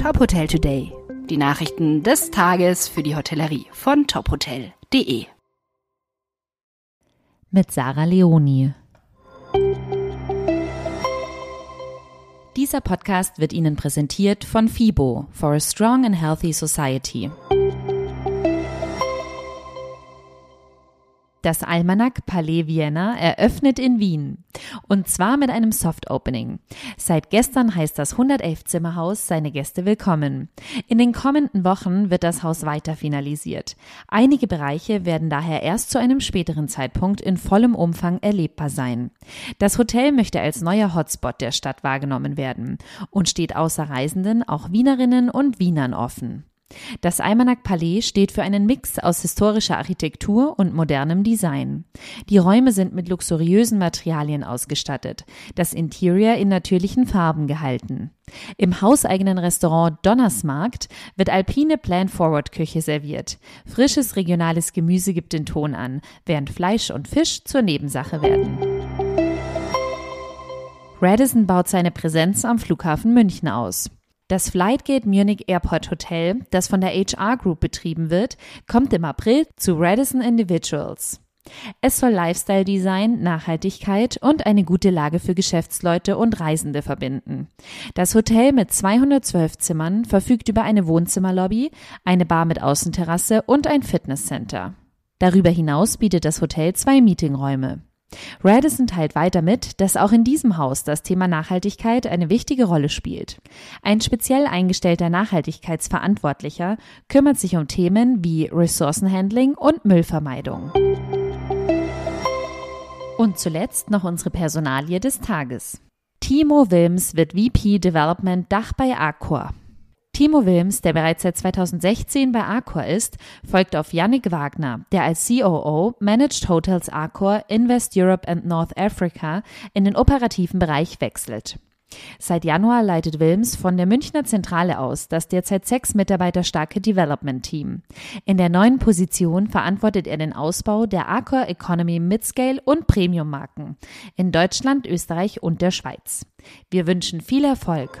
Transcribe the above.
Top Hotel Today. Die Nachrichten des Tages für die Hotellerie von tophotel.de. Mit Sarah Leoni. Dieser Podcast wird Ihnen präsentiert von FIBO for a Strong and Healthy Society. Das Almanach Palais Vienna eröffnet in Wien. Und zwar mit einem Soft Opening. Seit gestern heißt das 111 Zimmerhaus seine Gäste willkommen. In den kommenden Wochen wird das Haus weiter finalisiert. Einige Bereiche werden daher erst zu einem späteren Zeitpunkt in vollem Umfang erlebbar sein. Das Hotel möchte als neuer Hotspot der Stadt wahrgenommen werden und steht außer Reisenden auch Wienerinnen und Wienern offen. Das Almanach Palais steht für einen Mix aus historischer Architektur und modernem Design. Die Räume sind mit luxuriösen Materialien ausgestattet, das Interior in natürlichen Farben gehalten. Im hauseigenen Restaurant Donnersmarkt wird alpine Plan-Forward-Küche serviert. Frisches regionales Gemüse gibt den Ton an, während Fleisch und Fisch zur Nebensache werden. Radisson baut seine Präsenz am Flughafen München aus. Das Flightgate Munich Airport Hotel, das von der HR Group betrieben wird, kommt im April zu Radisson Individuals. Es soll Lifestyle Design, Nachhaltigkeit und eine gute Lage für Geschäftsleute und Reisende verbinden. Das Hotel mit 212 Zimmern verfügt über eine Wohnzimmerlobby, eine Bar mit Außenterrasse und ein Fitnesscenter. Darüber hinaus bietet das Hotel zwei Meetingräume. Radisson teilt weiter mit, dass auch in diesem Haus das Thema Nachhaltigkeit eine wichtige Rolle spielt. Ein speziell eingestellter Nachhaltigkeitsverantwortlicher kümmert sich um Themen wie Ressourcenhandling und Müllvermeidung. Und zuletzt noch unsere Personalie des Tages. Timo Wilms wird VP Development Dach bei Accor. Timo Wilms, der bereits seit 2016 bei Accor ist, folgt auf Yannick Wagner, der als COO Managed Hotels Accor Invest Europe and North Africa in den operativen Bereich wechselt. Seit Januar leitet Wilms von der Münchner Zentrale aus das derzeit sechs Mitarbeiter starke Development Team. In der neuen Position verantwortet er den Ausbau der Accor Economy Midscale und Premium Marken in Deutschland, Österreich und der Schweiz. Wir wünschen viel Erfolg.